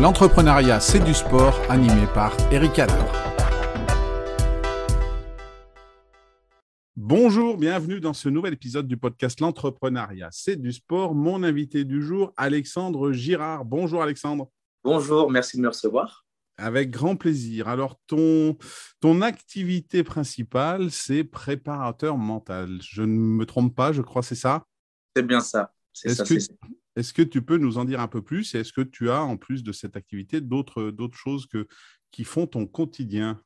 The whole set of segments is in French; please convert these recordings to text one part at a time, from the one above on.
L'entrepreneuriat, c'est du sport, animé par Eric Adler. Bonjour, bienvenue dans ce nouvel épisode du podcast L'entrepreneuriat, c'est du sport. Mon invité du jour, Alexandre Girard. Bonjour Alexandre. Bonjour, merci de me recevoir. Avec grand plaisir. Alors, ton, ton activité principale, c'est préparateur mental. Je ne me trompe pas, je crois, c'est ça? C'est bien ça. C'est ça, ça. Est-ce que tu peux nous en dire un peu plus? Est-ce que tu as, en plus de cette activité, d'autres, choses qui font ton quotidien?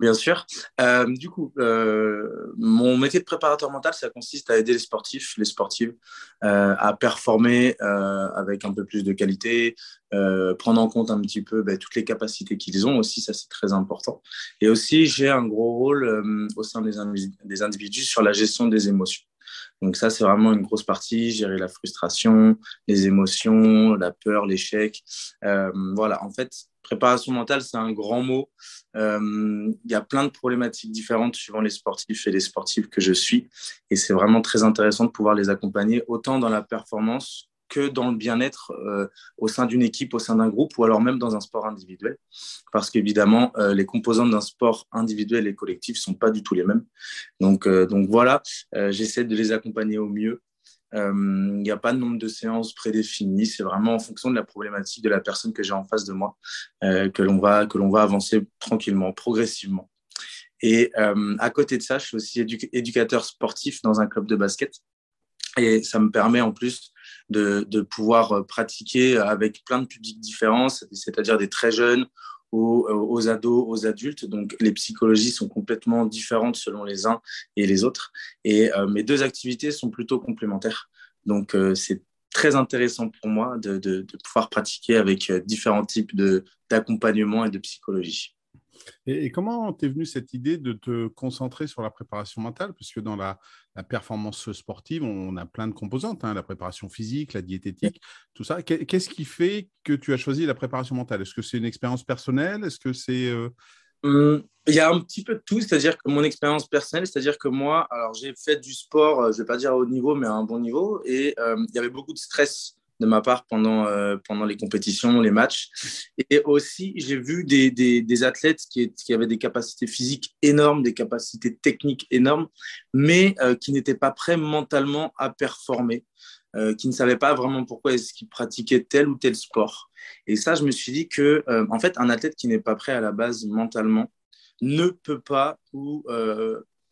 Bien sûr. Euh, du coup, euh, mon métier de préparateur mental, ça consiste à aider les sportifs, les sportives, euh, à performer avec un peu plus de qualité, prendre en compte un petit peu ben, toutes les capacités qu'ils ont aussi, ça c'est très important. Et aussi, j'ai un gros rôle au sein des individus sur la gestion des émotions. Donc ça, c'est vraiment une grosse partie, gérer la frustration, les émotions, la peur, l'échec. Euh, voilà, en fait, préparation mentale, c'est un grand mot. Euh, il y a plein de problématiques différentes suivant les sportifs et les sportives que je suis. Et c'est vraiment très intéressant de pouvoir les accompagner autant dans la performance que dans le bien-être euh, au sein d'une équipe, au sein d'un groupe ou alors même dans un sport individuel. Parce qu'évidemment, euh, les composantes d'un sport individuel et collectif ne sont pas du tout les mêmes. Donc, euh, donc voilà, j'essaie de les accompagner au mieux. Il n'y a pas de nombre de séances prédéfinies, c'est vraiment en fonction de la problématique de la personne que j'ai en face de moi que l'on va, que l'on va avancer tranquillement, progressivement. Et à côté de ça, je suis aussi éducateur sportif dans un club de basket. Et ça me permet en plus de, de, pouvoir euh, pratiquer avec plein de publics différents, c'est-à-dire des très jeunes aux, euh, aux, ados, aux adultes. Donc les psychologies sont complètement différentes selon les uns et les autres. Et euh, mes deux activités sont plutôt complémentaires. Donc c'est très intéressant pour moi de, de, de pouvoir pratiquer avec différents types d'accompagnement et de psychologie. Et, comment t'es venue cette idée de te concentrer sur la préparation mentale? Puisque dans la, performance sportive, on a plein de composantes, hein, la préparation physique, la diététique, tout ça. Qu'est-ce qui fait que tu as choisi la préparation mentale? Est-ce que c'est une expérience personnelle? Est-ce que c'est... Euh, hum, il y a un petit peu de tout, c'est-à-dire que mon expérience personnelle, c'est-à-dire que moi, alors j'ai fait du sport, euh, je ne vais pas dire à haut niveau, mais à un bon niveau, et euh, il y avait beaucoup de stress de ma part pendant, euh, pendant les compétitions, les matchs. Et aussi, j'ai vu des, des, athlètes qui, qui, avaient des capacités physiques énormes, des capacités techniques énormes, mais euh, qui n'étaient pas prêts mentalement à performer, euh, qui ne savaient pas vraiment pourquoi est-ce qu'ils pratiquaient tel ou tel sport. Et ça, je me suis dit que, en fait, un athlète qui n'est pas prêt à la base mentalement ne peut pas ou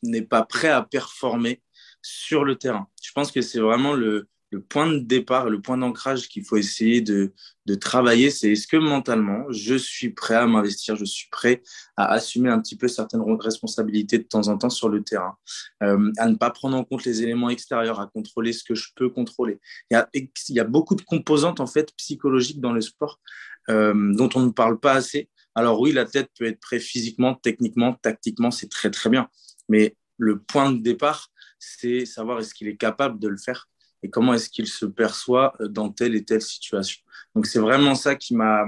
n'est pas prêt à performer sur le terrain. Je pense que c'est vraiment le, le point de départ, le point d'ancrage qu'il faut essayer de, travailler, c'est est-ce que mentalement, je suis prêt à m'investir, je suis prêt à assumer un petit peu certaines responsabilités de temps en temps sur le terrain, euh, à ne pas prendre en compte les éléments extérieurs, à contrôler ce que je peux contrôler. Il y a, il y a beaucoup de composantes en fait psychologiques dans le sport euh, dont on ne parle pas assez. Alors oui, l'athlète peut être prêt physiquement, techniquement, tactiquement, c'est très très bien. Mais le point de départ, c'est savoir est-ce qu'il est capable de le faire et comment est-ce qu'il se perçoit euh, dans telle et telle situation. Donc c'est vraiment ça qui m'a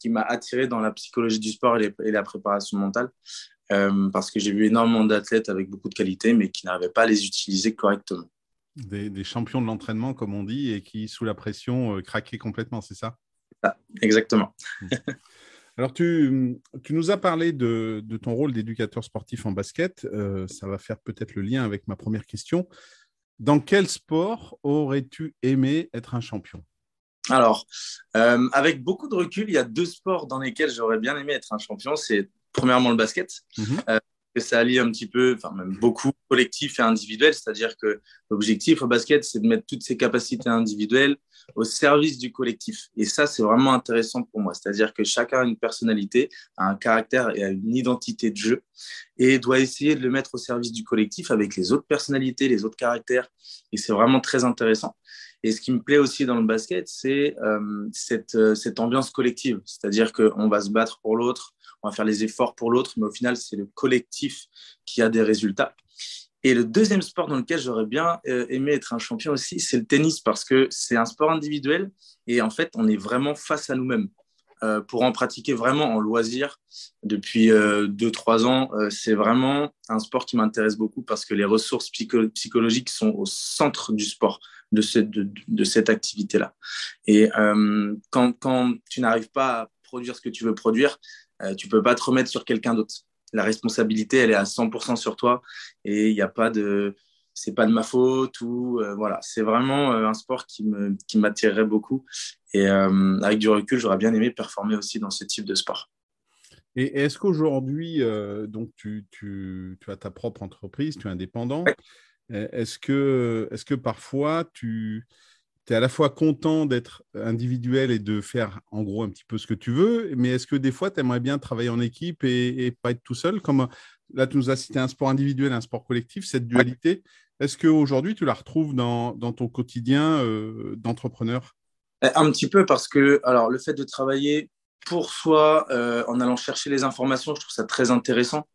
qui m'a attiré dans la psychologie du sport et, la préparation mentale, euh, parce que j'ai vu énormément d'athlètes avec beaucoup de qualités, mais qui n'arrivaient pas à les utiliser correctement. Des, champions de l'entraînement, comme on dit, et qui, sous la pression, euh, craquaient complètement, c'est ça? Exactement. Alors, tu, tu, nous as parlé de, de ton rôle d'éducateur sportif en basket. ça va faire peut-être le lien avec ma première question. Dans quel sport aurais-tu aimé être un champion? Alors, euh, avec beaucoup de recul, il y a deux sports dans lesquels j'aurais bien aimé être un champion. C'est premièrement le basket. Mhm. Euh, que ça allie un petit peu, enfin même beaucoup, collectif et individuel. C'est-à-dire que l'objectif au basket, c'est de mettre toutes ses capacités individuelles au service du collectif. Et ça, c'est vraiment intéressant pour moi. C'est-à-dire que chacun a une personnalité, a un caractère et a une identité de jeu et doit essayer de le mettre au service du collectif avec les autres personnalités, les autres caractères. Et c'est vraiment très intéressant. Et ce qui me plaît aussi dans le basket, c'est euh, cette, euh, cette ambiance collective. C'est-à-dire qu'on va se battre pour l'autre, on va faire les efforts pour l'autre, mais au final, c'est le collectif qui a des résultats. Et le deuxième sport dans lequel j'aurais bien euh, aimé être un champion aussi, c'est le tennis, parce que c'est un sport individuel et en fait, on est vraiment face à nous-mêmes. euh, pour en pratiquer vraiment en loisir depuis 2-3 ans, c'est vraiment un sport qui m'intéresse beaucoup parce que les ressources psychologiques sont au centre du sport, de, de, cette activité-là. Et quand, quand, tu n'arrives pas à produire ce que tu veux produire, tu peux pas te remettre sur quelqu'un d'autre. La responsabilité, elle est à 100% sur toi. Et il n'y a pas de c'est pas de ma faute ou euh, voilà. C'est vraiment euh, un sport qui me qui m'attirerait beaucoup. Et euh, avec du recul j'aurais bien aimé performer aussi dans ce type de sport. Et est-ce qu'aujourd'hui donc tu, tu, tu, as ta propre entreprise tu es indépendant. Est-ce que est-ce que parfois tu tu es à la fois content d'être individuel et de faire en gros un petit peu ce que tu veux, mais est-ce que des fois tu aimerais bien travailler en équipe et, et, pas être tout seul? Comme là, tu nous as cité un sport individuel, un sport collectif, cette dualité, est-ce qu'aujourd'hui, tu la retrouves dans, ton quotidien euh, d'entrepreneur? Un petit peu parce que alors, le fait de travailler pour soi euh, en allant chercher les informations, je trouve ça très intéressant.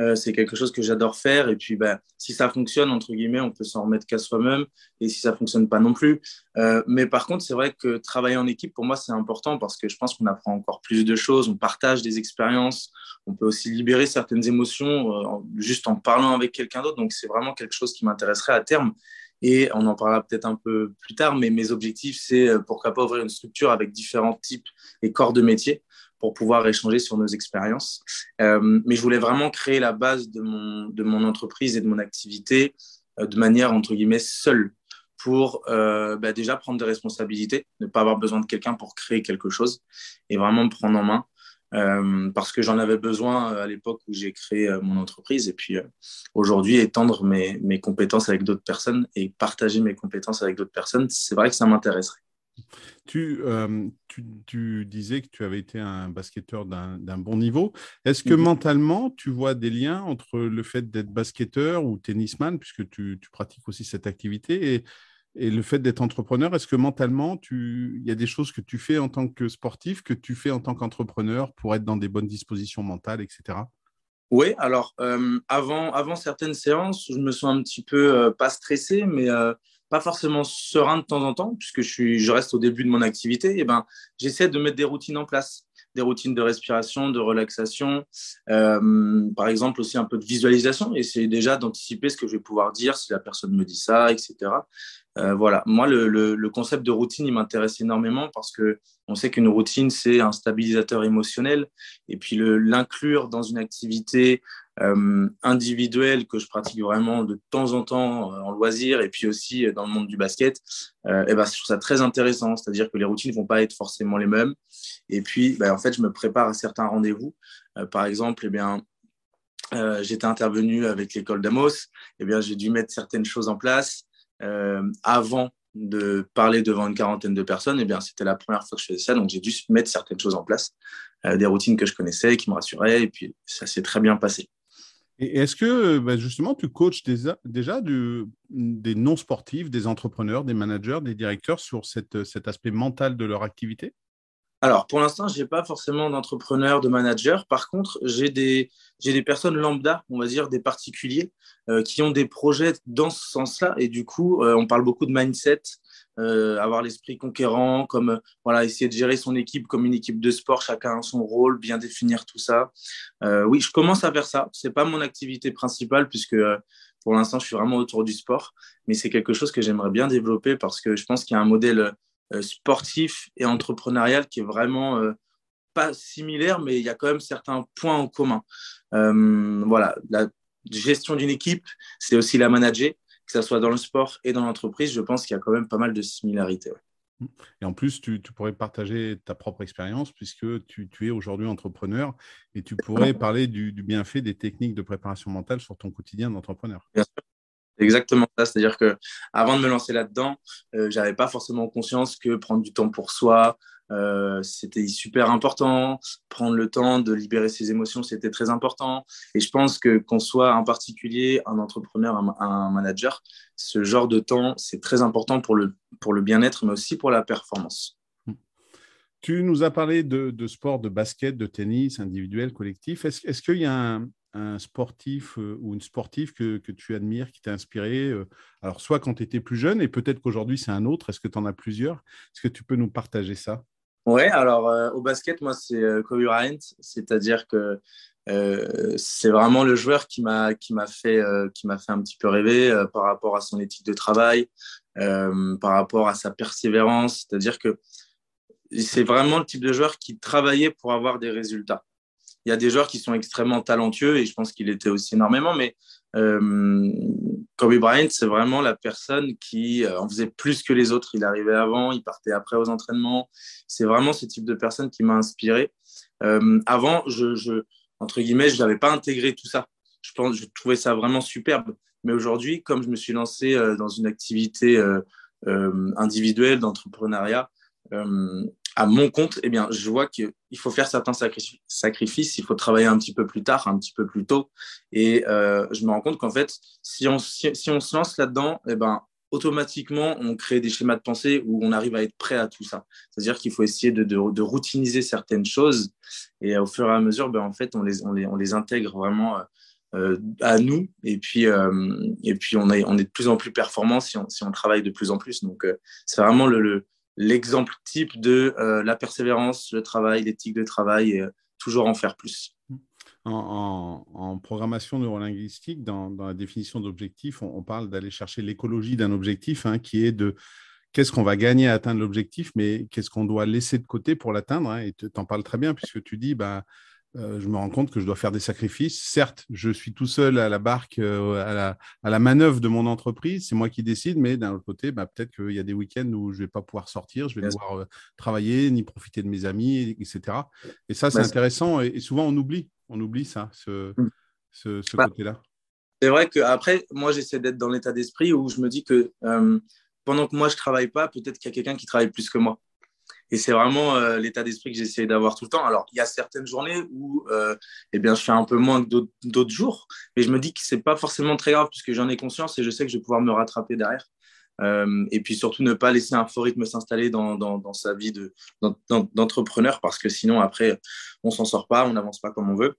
Euh, c'est quelque chose que j'adore faire. Et puis, ben, si ça fonctionne, entre guillemets, on peut s'en remettre qu'à soi-même. Et si ça fonctionne pas non plus. mais par contre, c'est vrai que travailler en équipe, pour moi, c'est important parce que je pense qu'on apprend encore plus de choses. On partage des expériences. On peut aussi libérer certaines émotions juste en parlant avec quelqu'un d'autre. Donc, c'est vraiment quelque chose qui m'intéresserait à terme. Et on en parlera peut-être un peu plus tard, mais mes objectifs, c'est pourquoi pas ouvrir une structure avec différents types et corps de métier pour pouvoir échanger sur nos expériences. Euh, mais je voulais vraiment créer la base de mon, entreprise et de mon activité euh, de manière, entre guillemets, seule pour euh, bah, déjà prendre des responsabilités, ne pas avoir besoin de quelqu'un pour créer quelque chose et vraiment me prendre en main. Parce que j'en avais besoin à l'époque où j'ai créé mon entreprise et puis aujourd'hui étendre mes, mes, compétences avec d'autres personnes et partager mes compétences avec d'autres personnes, c'est vrai que ça m'intéresserait. Euh, tu, tu, disais que tu avais été un basketteur d'un bon niveau. Est-ce que mentalement, tu vois des liens entre le fait d'être basketteur ou tennisman, puisque tu, tu pratiques aussi cette activité, et, et le fait d'être entrepreneur Est-ce que mentalement, il y a des choses que tu fais en tant que sportif, que tu fais en tant qu'entrepreneur pour être dans des bonnes dispositions mentales, etc. Oui, alors euh, avant, avant certaines séances, je me sens un petit peu euh, pas stressé, mais pas forcément serein de temps en temps, puisque je, suis, je reste au début de mon activité, et ben, j'essaie de mettre des routines en place, des routines de respiration, de relaxation, euh, par exemple aussi un peu de visualisation, c'est déjà d'anticiper ce que je vais pouvoir dire si la personne me dit ça, etc. Euh, voilà, moi, le, le, concept de routine, il m'intéresse énormément parce que on sait qu'une routine, c'est un stabilisateur émotionnel. Et puis, l'inclure dans une activité euh, individuelle que je pratique vraiment de temps en temps euh, en loisir et puis aussi dans le monde du basket, euh, et ben, je trouve ça très intéressant. C'est-à-dire que les routines ne vont pas être forcément les mêmes. Et puis, ben, en fait, je me prépare à certains rendez-vous. par exemple, eh bien, j'étais intervenu avec l'école d'Amos. Eh bien, j'ai dû mettre certaines choses en place euh, avant de parler devant une quarantaine de personnes, eh bien, c'était la première fois que je faisais ça, donc j'ai dû mettre certaines choses en place, euh, des routines que je connaissais, qui me rassuraient, et puis ça s'est très bien passé. Et est-ce que bah, justement tu coaches déjà, des non-sportifs, des entrepreneurs, des managers, des directeurs sur cet aspect mental de leur activité? Alors, pour l'instant, je n'ai pas forcément d'entrepreneur, de manager. Par contre, j'ai des, des personnes lambda, on va dire, des particuliers, euh, qui ont des projets dans ce sens-là. Et du coup, euh, on parle beaucoup de mindset, euh, avoir l'esprit conquérant, comme voilà, essayer de gérer son équipe comme une équipe de sport, chacun son rôle, bien définir tout ça. oui, je commence à faire ça. Ce n'est pas mon activité principale, puisque pour l'instant, je suis vraiment autour du sport. Mais c'est quelque chose que j'aimerais bien développer parce que je pense qu'il y a un modèle sportif et entrepreneurial qui est vraiment euh, pas similaire, mais il y a quand même certains points en commun. Euh, voilà, la gestion d'une équipe, c'est aussi la manager, que ce soit dans le sport et dans l'entreprise. Je pense qu'il y a quand même pas mal de similarités. Et en plus, tu, pourrais partager ta propre expérience puisque tu, es aujourd'hui entrepreneur et tu pourrais parler du, du, bienfait des techniques de préparation mentale sur ton quotidien d'entrepreneur. Bien sûr exactement ça. C'est-à-dire que avant de me lancer là-dedans, euh, j'avais pas forcément conscience que prendre du temps pour soi, euh, c'était super important. Prendre le temps de libérer ses émotions, c'était très important. Et je pense que qu'on soit un particulier, un entrepreneur, un, manager, ce genre de temps, c'est très important pour le, pour le bien-être, mais aussi pour la performance. Tu nous as parlé de, de sport, de basket, de tennis, individuel, collectif. Est-ce est qu'il y a un, un sportif euh, ou une sportive que, tu admires, qui t'a inspiré euh, Alors, soit quand tu étais plus jeune, et peut-être qu'aujourd'hui c'est un autre, est-ce que tu en as plusieurs? Est-ce que tu peux nous partager ça? Ouais, alors au basket, moi, c'est Kobe Bryant, c'est-à-dire que c'est vraiment le joueur qui m'a qui m'a fait qui m'a fait un petit peu rêver par rapport à son éthique de travail, par rapport à sa persévérance, c'est-à-dire que c'est vraiment le type de joueur qui travaillait pour avoir des résultats. Il y a des joueurs qui sont extrêmement talentueux et je pense qu'il était aussi énormément, mais euh, Kobe Bryant, c'est vraiment la personne qui euh, en faisait plus que les autres. Il arrivait avant, il partait après aux entraînements. C'est vraiment ce type de personne qui m'a inspiré. Euh, avant, je, je, entre guillemets, je n'avais pas intégré tout ça. Je, pense, je trouvais ça vraiment superbe. Mais aujourd'hui, comme je me suis lancé dans une activité individuelle d'entrepreneuriat, à mon compte, eh bien, je vois qu'il faut faire certains sacrifices, il faut travailler un petit peu plus tard, un petit peu plus tôt. Et euh, je me rends compte qu'en fait, si on, si, on se lance là-dedans, eh ben, automatiquement, on crée des schémas de pensée où on arrive à être prêt à tout ça. C'est-à-dire qu'il faut essayer de, de, routiniser certaines choses et au fur et à mesure, ben, en fait, on les, on les, on les intègre vraiment euh, à nous et puis, euh, et puis on, est, on est de plus en plus performant si on, si on travaille de plus en plus. Donc, c'est vraiment le, le l'exemple type de euh, la persévérance, le travail, l'éthique de travail euh, toujours en faire plus. En, programmation neurolinguistique, dans, dans la définition d'objectif, on, parle d'aller chercher l'écologie d'un objectif hein, qui est de qu'est-ce qu'on va gagner à atteindre l'objectif, mais qu'est-ce qu'on doit laisser de côté pour l'atteindre. Hein, et tu en parles très bien puisque tu dis, bah, euh, je me rends compte que je dois faire des sacrifices. Certes, je suis tout seul à la barque, euh, à, la, à, la, manœuvre de mon entreprise, c'est moi qui décide, mais d'un autre côté, bah, peut-être qu'il y a des week-ends où je ne vais pas pouvoir sortir, je vais devoir euh, travailler, ni profiter de mes amis, etc. Et ça, c'est intéressant, et, souvent on oublie, on oublie ça, ce, ce, bah, côté-là. C'est vrai qu'après, moi, j'essaie d'être dans l'état d'esprit où je me dis que pendant que moi, je ne travaille pas, peut-être qu'il y a quelqu'un qui travaille plus que moi. Et c'est vraiment euh, l'état d'esprit que j'essaie d'avoir tout le temps. Alors, il y a certaines journées où euh, eh bien, je fais un peu moins que d'autres jours, mais je me dis que ce n'est pas forcément très grave puisque j'en ai conscience et je sais que je vais pouvoir me rattraper derrière. Euh, et puis surtout, ne pas laisser un faux rythme s'installer dans, dans, sa vie d'entrepreneur parce que sinon, après, on s'en sort pas, on n'avance pas comme on veut.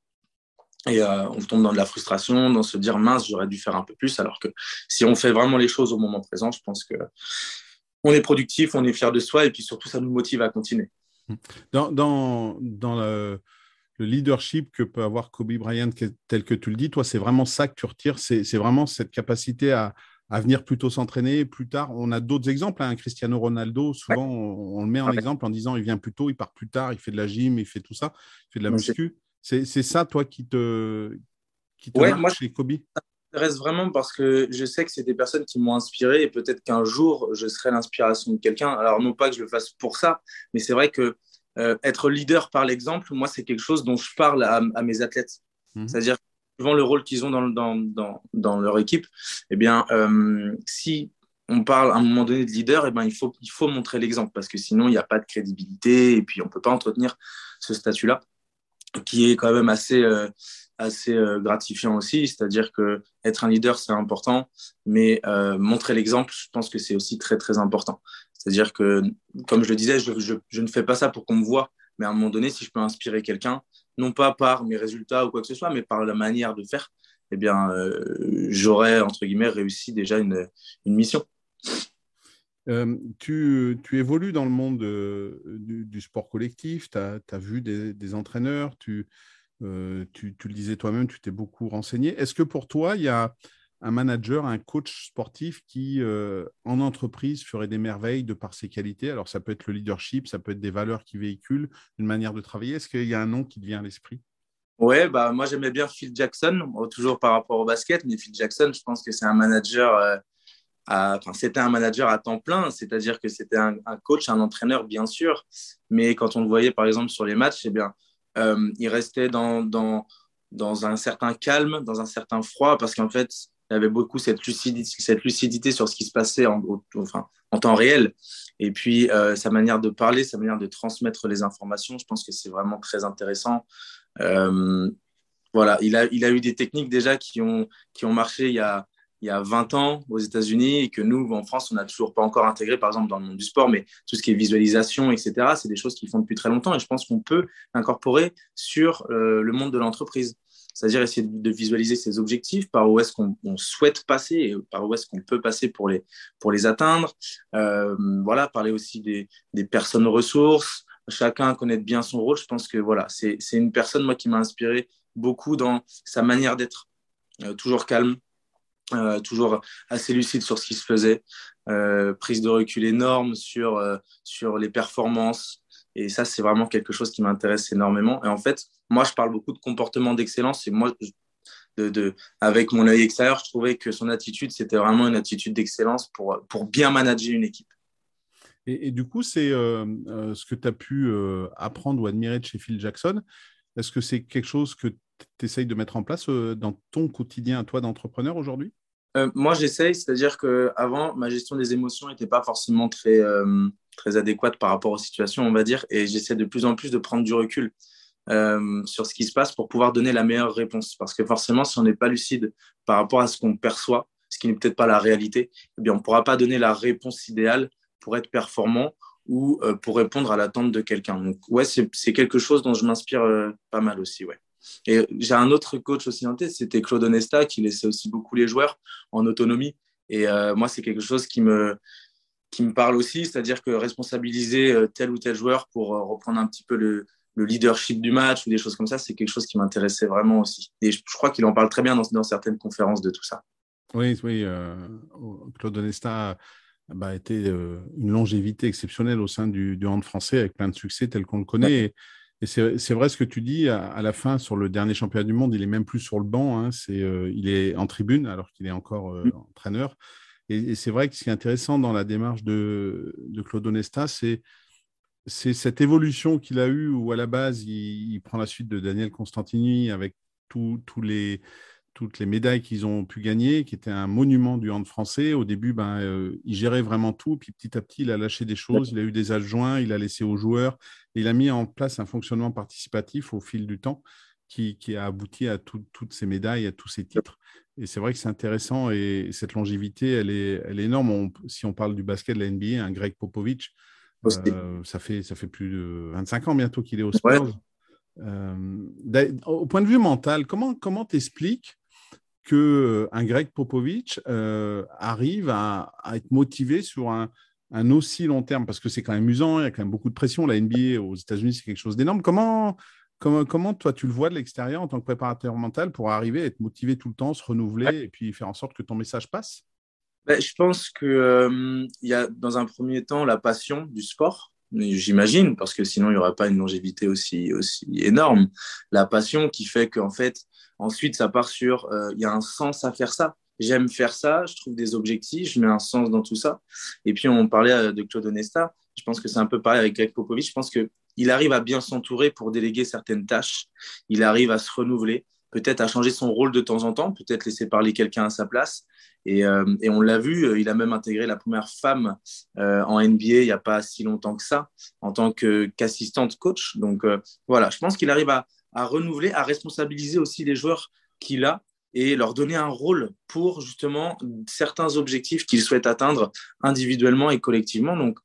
Et on tombe dans de la frustration, dans se dire mince, j'aurais dû faire un peu plus. Alors que si on fait vraiment les choses au moment présent, je pense que on est productif, on est fier de soi et puis surtout, ça nous motive à continuer. Dans, dans, dans le, leadership que peut avoir Kobe Bryant, tel que tu le dis, toi, c'est vraiment ça que tu retires, c'est vraiment cette capacité à, à venir plutôt s'entraîner plus tard? On a d'autres exemples. Hein. Cristiano Ronaldo, souvent, on, le met en exemple en disant il vient plus tôt, il part plus tard, il fait de la gym, il fait tout ça, il fait de la muscu. C'est ça, toi, qui te, qui te moi, chez Kobe? M'intéresse vraiment parce que je sais que c'est des personnes qui m'ont inspiré et peut-être qu'un jour, je serai l'inspiration de quelqu'un. Alors, non pas que je le fasse pour ça, mais c'est vrai que euh, être leader par l'exemple, moi, c'est quelque chose dont je parle à, mes athlètes. Mhm. C'est-à-dire, suivant le rôle qu'ils ont dans, dans, dans, dans, leur équipe, eh bien, euh, si on parle à un moment donné de leader, eh ben, il, faut, il faut montrer l'exemple parce que sinon, il n'y a pas de crédibilité et puis on ne peut pas entretenir ce statut-là qui est quand même assez, euh, assez euh, gratifiant aussi. C'est-à-dire que être un leader, c'est important, mais euh, montrer l'exemple, je pense que c'est aussi très, très important. C'est-à-dire que, comme je le disais, je, ne fais pas ça pour qu'on me voit, mais à un moment donné, si je peux inspirer quelqu'un, non pas par mes résultats ou quoi que ce soit, mais par la manière de faire, eh bien, j'aurais, entre guillemets, réussi déjà une, une mission. tu, tu, évolues dans le monde du, sport collectif, tu as, vu des entraîneurs, tu, euh, tu, le disais toi-même, tu t'es beaucoup renseigné. Est-ce que pour toi, il y a un manager, un coach sportif qui, euh, en entreprise, ferait des merveilles de par ses qualités? Alors, ça peut être le leadership, ça peut être des valeurs qui véhiculent, une manière de travailler. Est-ce qu'il y a un nom qui te vient à l'esprit? Ouais, bah, moi j'aimais bien Phil Jackson, toujours par rapport au basket, mais Phil Jackson, je pense que c'est un manager, euh, enfin, c'était un manager à temps plein, c'est-à-dire que c'était un, un, coach, un entraîneur, bien sûr, mais quand on le voyait par exemple sur les matchs, eh bien, euh, il restait dans, dans, dans un certain calme, dans un certain froid, parce qu'en fait, il avait beaucoup cette lucidité, cette lucidité sur ce qui se passait en temps réel. Et puis, euh, sa manière de parler, sa manière de transmettre les informations, je pense que c'est vraiment très intéressant. Euh, voilà, il a, il a eu des techniques déjà qui ont, qui ont marché il y a, il y a 20 ans aux États-Unis et que nous, en France, on n'a toujours pas encore intégré, par exemple, dans le monde du sport, mais tout ce qui est visualisation, etc., c'est des choses qu'ils font depuis très longtemps et je pense qu'on peut incorporer sur euh, le monde de l'entreprise. C'est-à-dire essayer de visualiser ses objectifs, par où est-ce qu'on souhaite passer et par où est-ce qu'on peut passer pour les, pour les atteindre. Euh, voilà, parler aussi des, des personnes ressources, chacun connaître bien son rôle. Je pense que voilà, c'est une personne moi qui m'a inspiré beaucoup dans sa manière d'être, toujours calme, toujours assez lucide sur ce qui se faisait, prise de recul énorme sur, sur les performances. Et ça, c'est vraiment quelque chose qui m'intéresse énormément. Et en fait, moi, je parle beaucoup de comportement d'excellence. Et moi, de, avec mon œil extérieur, je trouvais que son attitude, c'était vraiment une attitude d'excellence pour, pour bien manager une équipe. Et, du coup, c'est euh, euh, ce que tu as pu euh, apprendre ou admirer de chez Phil Jackson. Est-ce que c'est quelque chose que tu essayes de mettre en place dans ton quotidien à toi d'entrepreneur aujourd'hui? Moi, j'essaye, c'est-à-dire qu'avant, ma gestion des émotions n'était pas forcément très, très adéquate par rapport aux situations, on va dire, et j'essaie de plus en plus de prendre du recul. Euh, sur ce qui se passe pour pouvoir donner la meilleure réponse. Parce que forcément, si on n'est pas lucide par rapport à ce qu'on perçoit, ce qui n'est peut-être pas la réalité, eh bien, on ne pourra pas donner la réponse idéale pour être performant ou euh, pour répondre à l'attente de quelqu'un. Donc, ouais, c'est quelque chose dont je m'inspire euh, pas mal aussi, ouais. Et j'ai un autre coach aussi en tête, c'était Claude Onesta, qui laissait aussi beaucoup les joueurs en autonomie. Et moi, c'est quelque chose qui me, qui me parle aussi, c'est-à-dire que responsabiliser tel ou tel joueur pour reprendre un petit peu le, le leadership du match ou des choses comme ça, c'est quelque chose qui m'intéressait vraiment aussi. Et je, crois qu'il en parle très bien dans, dans, certaines conférences de tout ça. Oui, oui. Euh, Claude Onesta bah, a été euh, une longévité exceptionnelle au sein du, du hand français avec plein de succès tel qu'on le connaît. Et, c'est vrai ce que tu dis, à, la fin, sur le dernier championnat du monde, il est même plus sur le banc, hein, euh, il est en tribune alors qu'il est encore mm. entraîneur. Et, c'est vrai que ce qui est intéressant dans la démarche de, de Claude Onesta, c'est cette évolution qu'il a eue où à la base, il, prend la suite de Daniel Constantini avec les, toutes les médailles qu'ils ont pu gagner, qui était un monument du hand français. Au début, ben, euh, il gérait vraiment tout, puis petit à petit, il a lâché des choses, il a eu des adjoints, il a laissé aux joueurs, et il a mis en place un fonctionnement participatif au fil du temps qui, a abouti à toutes ces médailles, à tous ces titres. Et c'est vrai que c'est intéressant, et cette longévité, elle est, elle est énorme. si on parle du basket de la NBA, un Greg Popovich, euh, ça, fait, ça fait plus de 25 ans bientôt qu'il est au Spurs. Euh, au point de vue mental, comment comment t'expliques que euh, un Greg Popovich arrive à, être motivé sur un, un, aussi long terme? Parce que c'est quand même amusant, il y a quand même beaucoup de pression. La NBA aux États-Unis, c'est quelque chose d'énorme. Comment, comment, comment toi tu le vois de l'extérieur en tant que préparateur mental pour arriver à être motivé tout le temps, se renouveler et puis faire en sorte que ton message passe? Ben, je pense qu'il euh, y a dans un premier temps la passion du sport, j'imagine, parce que sinon il n'y aurait pas une longévité aussi, aussi énorme. La passion qui fait qu'en fait, ensuite ça part sur euh, il y a un sens à faire ça. J'aime faire ça, je trouve des objectifs, je mets un sens dans tout ça. Et puis on parlait euh, de Claude Onesta, je pense que c'est un peu pareil avec Greg Popovich. Je pense qu'il arrive à bien s'entourer pour déléguer certaines tâches, il arrive à se renouveler peut-être à changer son rôle de temps en temps, peut-être laisser parler quelqu'un à sa place. Et, euh, on l'a vu, euh, il a même intégré la première femme euh, en NBA il n'y a pas si longtemps que ça, en tant qu'assistante coach. Donc voilà, je pense qu'il arrive à, renouveler, à responsabiliser aussi les joueurs qu'il a et leur donner un rôle pour justement certains objectifs qu'il souhaite atteindre individuellement et collectivement. Donc,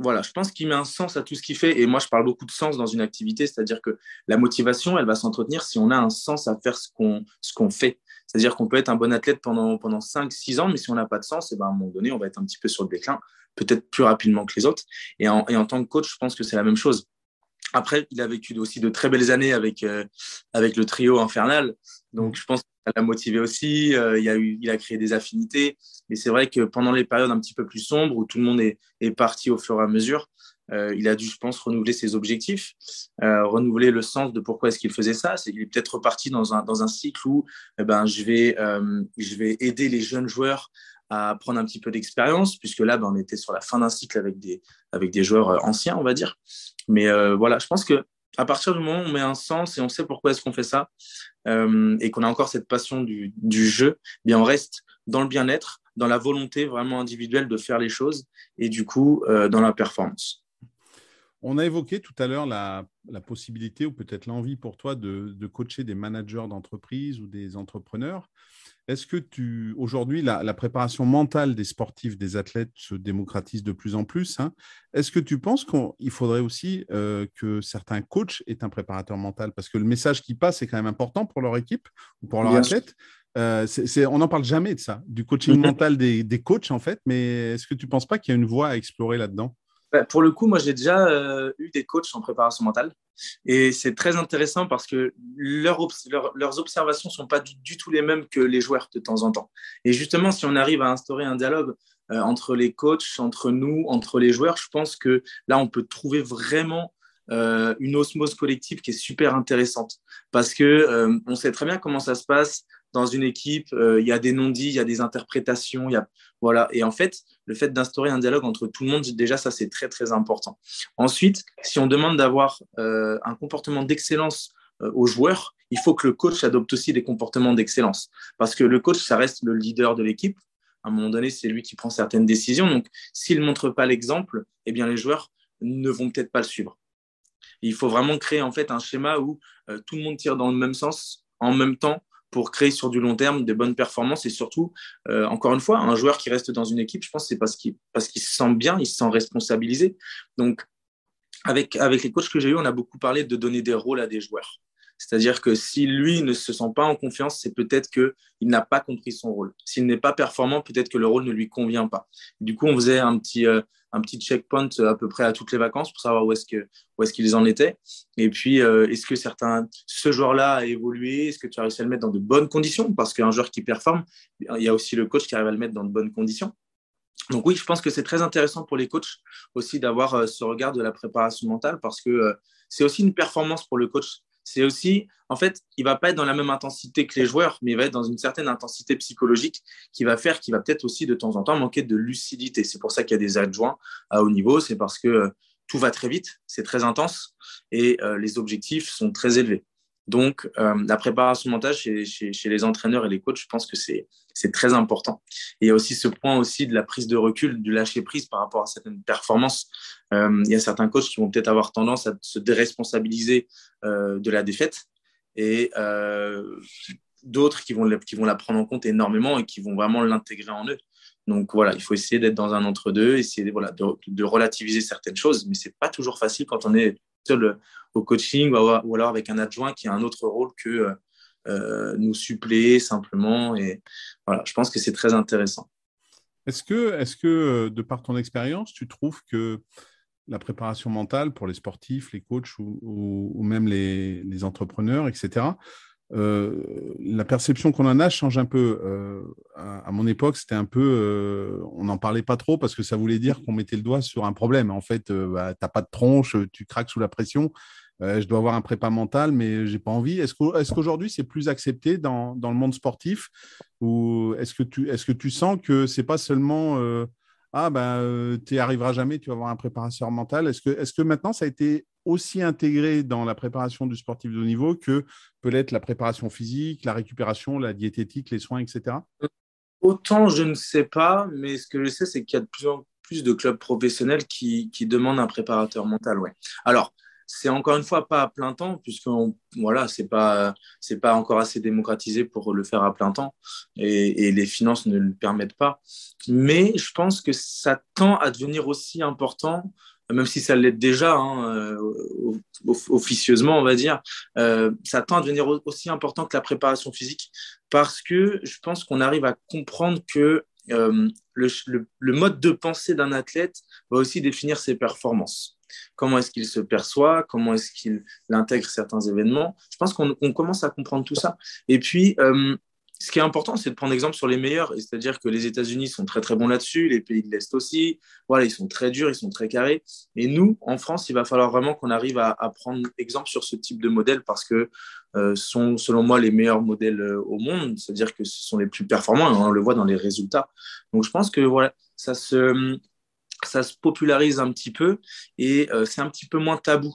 voilà, je pense qu'il met un sens à tout ce qu'il fait. Et moi, je parle beaucoup de sens dans une activité, c'est-à-dire que la motivation, elle va s'entretenir si on a un sens à faire ce qu'on qu'on fait. C'est-à-dire qu'on peut être un bon athlète pendant, pendant 5, 6 ans, mais si on n'a pas de sens, et eh ben, à un moment donné, on va être un petit peu sur le déclin, peut-être plus rapidement que les autres. Et en, en tant que coach, je pense que c'est la même chose. Après, il a vécu aussi de très belles années avec, euh, avec le trio infernal. Donc, je pense que ça l'a motivé aussi. Euh, il, a eu, il a créé des affinités. Mais c'est vrai que pendant les périodes un petit peu plus sombres, où tout le monde est, est parti au fur et à mesure, euh, il a dû, je pense, renouveler ses objectifs, renouveler le sens de pourquoi est-ce qu'il faisait ça. C'est qu'il est peut-être reparti dans un, dans un cycle où eh ben, je, vais, je vais aider les jeunes joueurs à prendre un petit peu d'expérience, puisque là, ben, on était sur la fin d'un cycle avec des, avec des joueurs euh, anciens, on va dire. Mais euh, voilà, je pense que à partir du moment où on met un sens et on sait pourquoi est-ce qu'on fait ça, euh, et qu'on a encore cette passion du, du jeu, eh bien on reste dans le bien-être, dans la volonté vraiment individuelle de faire les choses, et du coup, dans la performance. On a évoqué tout à l'heure la, la, possibilité ou peut-être l'envie pour toi de, de coacher des managers d'entreprise ou des entrepreneurs. Est-ce que tu aujourd'hui la, préparation mentale des sportifs, des athlètes se démocratise de plus en plus hein? Est-ce que tu penses qu'il faudrait aussi euh, que certains coachs aient un préparateur mental? Parce que le message qui passe est quand même important pour leur équipe ou pour leur athlète. euh, on n'en parle jamais de ça, du coaching mental des, des, coachs en fait, mais est-ce que tu ne penses pas qu'il y a une voie à explorer là-dedans? Bah, Pour le coup, moi, j'ai déjà eu des coachs en préparation mentale. Et c'est très intéressant parce que leurs observations ne sont pas du, tout les mêmes que les joueurs de temps en temps. Et justement, si on arrive à instaurer un dialogue entre les coachs, entre nous, entre les joueurs, je pense que là, on peut trouver vraiment euh, une osmose collective qui est super intéressante parce que euh, on sait très bien comment ça se passe dans une équipe. Euh, il y a des non-dits, il y a des interprétations, il y a voilà. Et en fait, le fait d'instaurer un dialogue entre tout le monde, déjà ça c'est très très important. Ensuite, si on demande d'avoir un comportement d'excellence aux joueurs, il faut que le coach adopte aussi des comportements d'excellence parce que le coach ça reste le leader de l'équipe. À un moment donné, c'est lui qui prend certaines décisions. Donc, s'il ne montre pas l'exemple, eh bien, les joueurs ne vont peut-être pas le suivre. Il faut vraiment créer en fait un schéma où euh, tout le monde tire dans le même sens en même temps pour créer sur du long terme des bonnes performances et surtout, euh, encore une fois, un joueur qui reste dans une équipe, je pense c'est parce qu'il parce qu'il se sent bien, il se sent responsabilisé. Donc, avec, avec les coachs que j'ai eu, on a beaucoup parlé de donner des rôles à des joueurs. C'est-à-dire que si lui ne se sent pas en confiance, c'est peut-être qu'il n'a pas compris son rôle. S'il n'est pas performant, peut-être que le rôle ne lui convient pas. Du coup, on faisait un petit, euh, un petit checkpoint à peu près à toutes les vacances pour savoir où est-ce que où est-ce qu'ils en étaient. Et puis, euh, est-ce que certains, ce joueur-là a évolué? Est-ce que tu as réussi à le mettre dans de bonnes conditions? Parce qu'un joueur qui performe, il y a aussi le coach qui arrive à le mettre dans de bonnes conditions. Donc oui, je pense que c'est très intéressant pour les coachs aussi d'avoir euh, ce regard de la préparation mentale parce que c'est aussi une performance pour le coach c'est aussi, en fait, il va pas être dans la même intensité que les joueurs, mais il va être dans une certaine intensité psychologique qui va faire qu'il va peut-être aussi de temps en temps manquer de lucidité. C'est pour ça qu'il y a des adjoints à haut niveau, c'est parce que euh, tout va très vite, c'est très intense et euh, les objectifs sont très élevés. Donc, euh, la préparation mentale chez, chez, les entraîneurs et les coachs, je pense que c'est très important. Et il y a aussi ce point aussi de la prise de recul, du lâcher prise par rapport à certaines performances. Euh, il y a certains coachs qui vont peut-être avoir tendance à se déresponsabiliser euh, de la défaite et d'autres qui vont, qui vont la prendre en compte énormément et qui vont vraiment l'intégrer en eux. Donc voilà, il faut essayer d'être dans un entre-deux, essayer voilà, de, relativiser certaines choses, mais c'est pas toujours facile quand on est seul au coaching ou alors avec un adjoint qui a un autre rôle que euh, nous suppléer simplement. Et voilà, je pense que c'est très intéressant. Est-ce que, est que, de par ton expérience, tu trouves que la préparation mentale pour les sportifs, les coachs ou, même les, entrepreneurs, etc., euh, la perception qu'on en a change un peu. Euh, à, mon époque, c'était un peu, euh, on n'en parlait pas trop parce que ça voulait dire qu'on mettait le doigt sur un problème. En fait, bah, tu n'as pas de tronche, tu craques sous la pression. je dois avoir un prépa mental, mais j'ai pas envie. Est-ce qu'aujourd'hui c'est plus accepté dans, le monde sportif? Ou est-ce que tu est-ce que tu sens que c'est pas seulement ah ben tu n'y arriveras jamais, tu vas avoir un préparateur mental. Est-ce que maintenant ça a été aussi intégré dans la préparation du sportif de haut niveau que peut être la préparation physique, la récupération, la diététique, les soins, etc. Autant je ne sais pas, mais ce que je sais, c'est qu'il y a de plus en plus de clubs professionnels qui, qui demandent un préparateur mental. Ouais. Alors, c'est encore une fois pas à plein temps, puisque voilà, c'est pas pas encore assez démocratisé pour le faire à plein temps, et, les finances ne le permettent pas. Mais je pense que ça tend à devenir aussi important même si ça l'est déjà hein, euh, officieusement, on va dire, euh, ça tend à devenir aussi important que la préparation physique parce que je pense qu'on arrive à comprendre que euh, le, mode de pensée d'un athlète va aussi définir ses performances. Comment est-ce qu'il se perçoit Comment est-ce qu'il intègre certains événements Je pense qu'on commence à comprendre tout ça. Et puis, ce qui est important, c'est de prendre exemple sur les meilleurs. C'est-à-dire que les États-Unis sont très très bons là-dessus, les pays de l'Est aussi. Voilà, ils sont très durs, ils sont très carrés. Et nous, en France, il va falloir vraiment qu'on arrive à, prendre exemple sur ce type de modèle parce que euh, sont, selon moi, les meilleurs modèles euh, au monde. C'est-à-dire que ce sont les plus performants et on le voit dans les résultats. Donc, je pense que voilà, ça se ça se popularise un petit peu et euh, c'est un petit peu moins tabou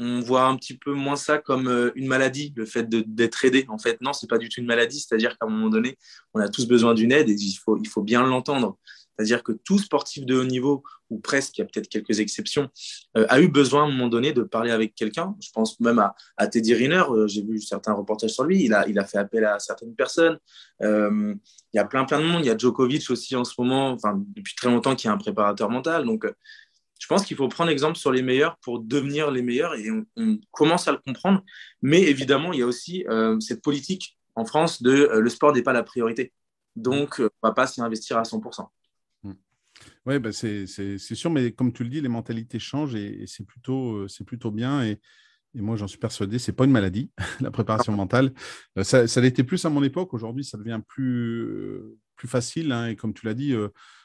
on voit un petit peu moins ça comme euh, une maladie, le fait d'être aidé. En fait, non, c'est pas du tout une maladie. C'est-à-dire qu'à un moment donné, on a tous besoin d'une aide et il faut, bien l'entendre. C'est-à-dire que tout sportif de haut niveau, ou presque, il y a peut-être quelques exceptions, euh, a eu besoin à un moment donné de parler avec quelqu'un. Je pense même à, Teddy Riner, euh, j'ai vu certains reportages sur lui, il a, fait appel à certaines personnes. il y a plein, plein de monde. Il y a Djokovic aussi en ce moment, depuis très longtemps, qui est un préparateur mental. Donc, je pense qu'il faut prendre exemple sur les meilleurs pour devenir les meilleurs et on, commence à le comprendre. Mais évidemment, il y a aussi euh, cette politique en France de euh, le sport n'est pas la priorité. Donc, euh, on ne va pas s'y investir à 100%. Hmm. Oui, bah c'est sûr, mais comme tu le dis, les mentalités changent et, c'est plutôt, plutôt bien. Et, moi, j'en suis persuadé, c'est pas une maladie, la préparation mentale. Ça, l'était plus à mon époque. Aujourd'hui, ça devient plus, plus facile. Hein. Et comme tu l'as dit,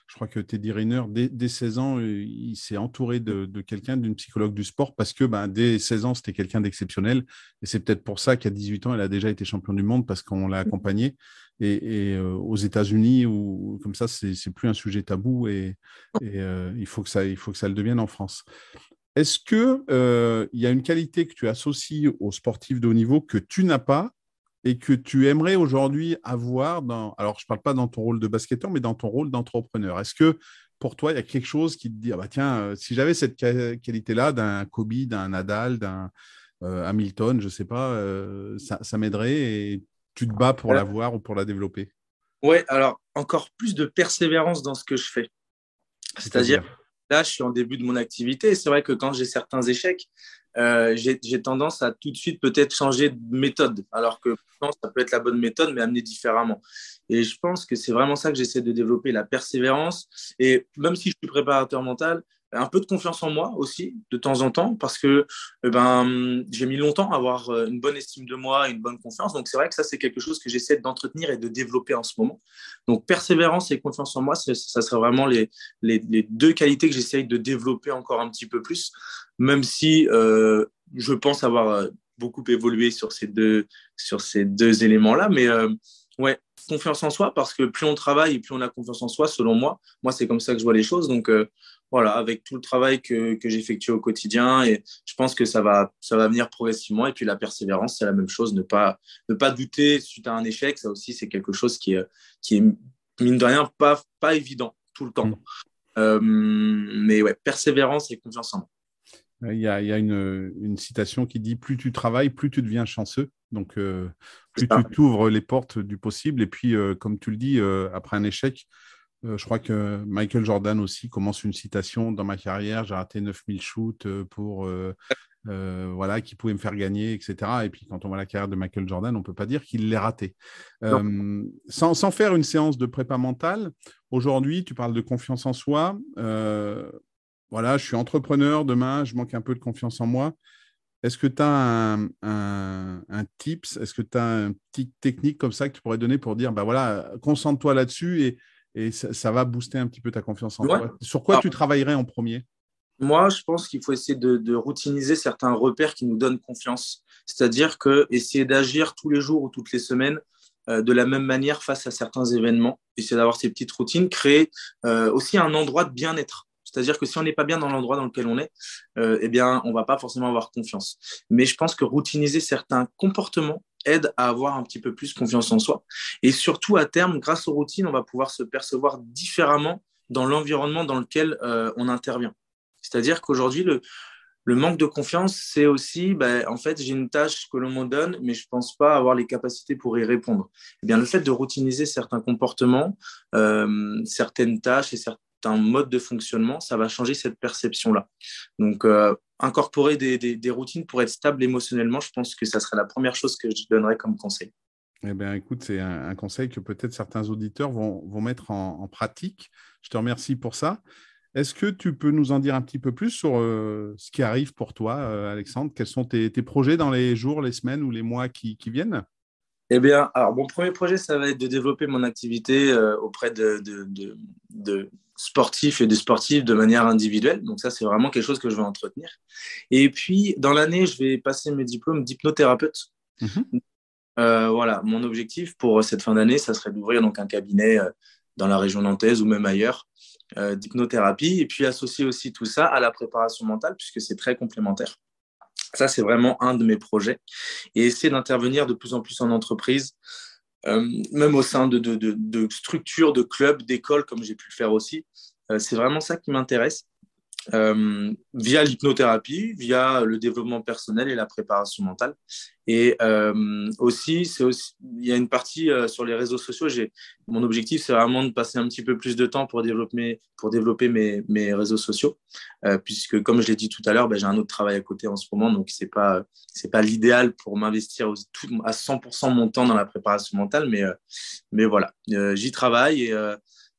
je crois que Teddy Riner, dès, 16 ans, il s'est entouré de, quelqu'un, d'une psychologue du sport, parce que ben, dès 16 ans, c'était quelqu'un d'exceptionnel. Et c'est peut-être pour ça qu'à 18 ans, elle a déjà été champion du monde, parce qu'on l'a accompagné. Et, aux États-Unis, où comme ça, c'est plus un sujet tabou, et, et il, faut que ça, il faut que ça le devienne en France. Est-ce qu'il euh, y a une qualité que tu associes aux sportifs de haut niveau que tu n'as pas et que tu aimerais aujourd'hui avoir dans, alors je ne parle pas dans ton rôle de basketteur, mais dans ton rôle d'entrepreneur Est-ce que pour toi, il y a quelque chose qui te dit, ah bah tiens, euh, si j'avais cette qualité-là d'un Kobe, d'un Nadal, d'un euh, Hamilton, je ne sais pas, ça, m'aiderait et tu te bats pour l'avoir ou pour la développer? Oui, alors encore plus de persévérance dans ce que je fais. C'est-à-dire, là, je suis en début de mon activité. C'est vrai que quand j'ai certains échecs, euh, j'ai tendance à tout de suite peut-être changer de méthode, alors que ça peut être la bonne méthode, mais amener différemment. Et je pense que c'est vraiment ça que j'essaie de développer, la persévérance. Et même si je suis préparateur mental, un peu de confiance en moi aussi de temps en temps parce que eh ben, j'ai mis longtemps à avoir euh, une bonne estime de moi une bonne confiance. Donc c'est vrai que ça, c'est quelque chose que j'essaie d'entretenir et de développer en ce moment. Donc persévérance et confiance en moi, ça serait vraiment les, les, deux qualités que j'essaie de développer encore un petit peu plus, même si euh, je pense avoir euh, beaucoup évolué sur ces deux, deux éléments-là. Mais ouais, confiance en soi parce que plus on travaille plus on a confiance en soi, selon moi. Moi, c'est comme ça que je vois les choses. Donc, voilà, avec tout le travail que, que j'effectue au quotidien. Et je pense que ça va, ça va venir progressivement. Et puis la persévérance, c'est la même chose. Ne pas, ne pas douter suite à un échec, ça aussi, c'est quelque chose qui est, qui est, mine de rien, pas, pas évident tout le temps. Mm. Euh, mais ouais, persévérance et confiance en moi. Il y a, il y a une, une, citation qui dit Plus tu travailles, plus tu deviens chanceux. Donc, euh, plus tu t'ouvres les portes du possible. Et puis, euh, comme tu le dis, après un échec, je crois que Michael Jordan aussi commence une citation dans ma carrière. J'ai raté 9000 shoots euh, pour euh, voilà, qui pouvaient me faire gagner, etc. Et puis quand on voit la carrière de Michael Jordan, on ne peut pas dire qu'il l'ait raté. Sans, sans, faire une séance de prépa mentale, aujourd'hui, tu parles de confiance en soi. voilà, je suis entrepreneur, demain, je manque un peu de confiance en moi. Est-ce que tu as un, un, un tips? Est-ce que tu as une petite technique comme ça que tu pourrais donner pour dire, bah voilà, concentre-toi là-dessus et et ça, va booster un petit peu ta confiance en toi. Sur quoi tu travaillerais en premier? Moi, je pense qu'il faut essayer de, routiniser certains repères qui nous donnent confiance. C'est-à-dire que essayer d'agir tous les jours ou toutes les semaines euh, de la même manière face à certains événements, essayer d'avoir ces petites routines, créer euh, aussi un endroit de bien-être. C'est-à-dire que si on n'est pas bien dans l'endroit dans lequel on est, euh, eh bien, on va pas forcément avoir confiance. Mais je pense que routiniser certains comportements aide à avoir un petit peu plus confiance en soi. Et surtout, à terme, grâce aux routines, on va pouvoir se percevoir différemment dans l'environnement dans lequel euh, on intervient. C'est-à-dire qu'aujourd'hui, le, le, manque de confiance, c'est aussi, ben, en fait, j'ai une tâche que l'on me donne, mais je ne pense pas avoir les capacités pour y répondre. Eh bien, le fait de routiniser certains comportements, euh, certaines tâches et certains un mode de fonctionnement, ça va changer cette perception-là. Donc, euh, incorporer des, routines pour être stable émotionnellement, je pense que ça serait la première chose que je donnerais comme conseil. Eh bien, écoute, c'est un, conseil que peut-être certains auditeurs vont, mettre en, pratique. Je te remercie pour ça. Est-ce que tu peux nous en dire un petit peu plus sur euh, ce qui arrive pour toi, euh, Alexandre? Quels sont tes, projets dans les jours, les semaines ou les mois qui, viennent? Eh bien, alors mon premier projet, ça va être de développer mon activité auprès de, de sportif et des sportifs de manière individuelle. Donc ça, c'est vraiment quelque chose que je vais entretenir. Et puis, dans l'année, je vais passer mes diplômes d'hypnothérapeute. Mhm. Euh, voilà, mon objectif pour cette fin d'année, ça serait d'ouvrir donc un cabinet euh, dans la région nantaise ou même ailleurs euh, d'hypnothérapie et puis associer aussi tout ça à la préparation mentale puisque c'est très complémentaire. Ça, c'est vraiment un de mes projets et essayer d'intervenir de plus en plus en entreprise même au sein de, structures, de clubs, d'écoles, comme j'ai pu le faire aussi. Euh, c'est vraiment ça qui m'intéresse. Euh, via l'hypnothérapie, via le développement personnel et la préparation mentale. Et euh, aussi, aussi, il y a une partie euh, sur les réseaux sociaux. Mon objectif, c'est vraiment de passer un petit peu plus de temps pour développer, pour développer mes, mes réseaux sociaux, puisque comme je l'ai dit tout à l'heure, ben, j'ai un autre travail à côté en ce moment, donc c'est pas, pas l'idéal pour m'investir à 100% mon temps dans la préparation mentale, mais, mais voilà, j'y travaille et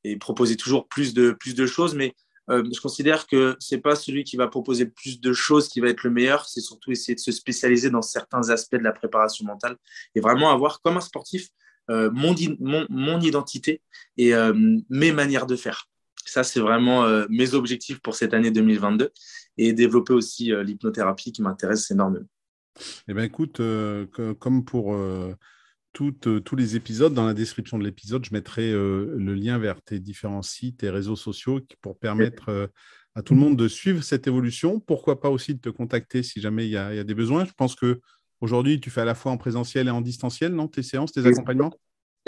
et proposer toujours plus de, plus de choses. Mais euh, je considère que c'est pas celui qui va proposer plus de choses qui va être le meilleur, c'est surtout essayer de se spécialiser dans certains aspects de la préparation mentale et vraiment avoir comme un sportif euh, mon, mon, identité et euh, mes manières de faire. Ça, c'est vraiment mes objectifs pour cette année 2022 et développer aussi l'hypnothérapie qui m'intéresse énormément. Eh bien, écoute, comme pour euh, tous les épisodes. Dans la description de l'épisode, je mettrai euh, le lien vers tes différents sites et réseaux sociaux pour permettre euh, à tout le monde de suivre cette évolution. Pourquoi pas aussi de te contacter si jamais il y a, des besoins. Je pense que aujourd'hui, tu fais à la fois en présentiel et en distanciel, non Tes séances, tes accompagnements?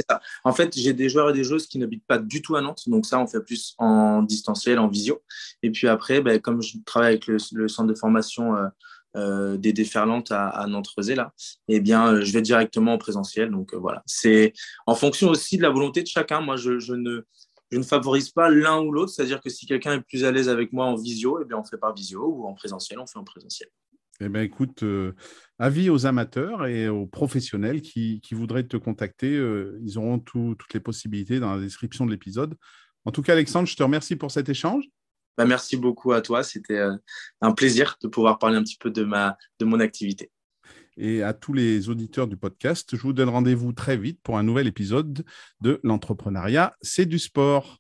Ça. En fait, j'ai des joueurs et des joueuses qui n'habitent pas du tout à Nantes. Donc ça, on fait plus en distanciel, en visio. Et puis après, ben, comme je travaille avec le, centre de formation euh, des déferlantes à, à là, eh bien, euh, je vais directement en présentiel. Donc euh, voilà, c'est en fonction aussi de la volonté de chacun. Moi, je, ne, favorise pas l'un ou l'autre. C'est-à-dire que si quelqu'un est plus à l'aise avec moi en visio, eh bien, on fait par visio ou en présentiel, on fait en présentiel. Eh bien, écoute, avis aux amateurs et aux professionnels qui voudraient te contacter. ils auront toutes les possibilités dans la description de l'épisode. En tout cas, Alexandre, je te remercie pour cet échange. Bah, merci beaucoup à toi. C'était euh, un plaisir de pouvoir parler un petit peu de, ma, de mon activité. Et à tous les auditeurs du podcast, je vous donne rendez-vous très vite pour un nouvel épisode de l'entrepreneuriat, c'est du sport.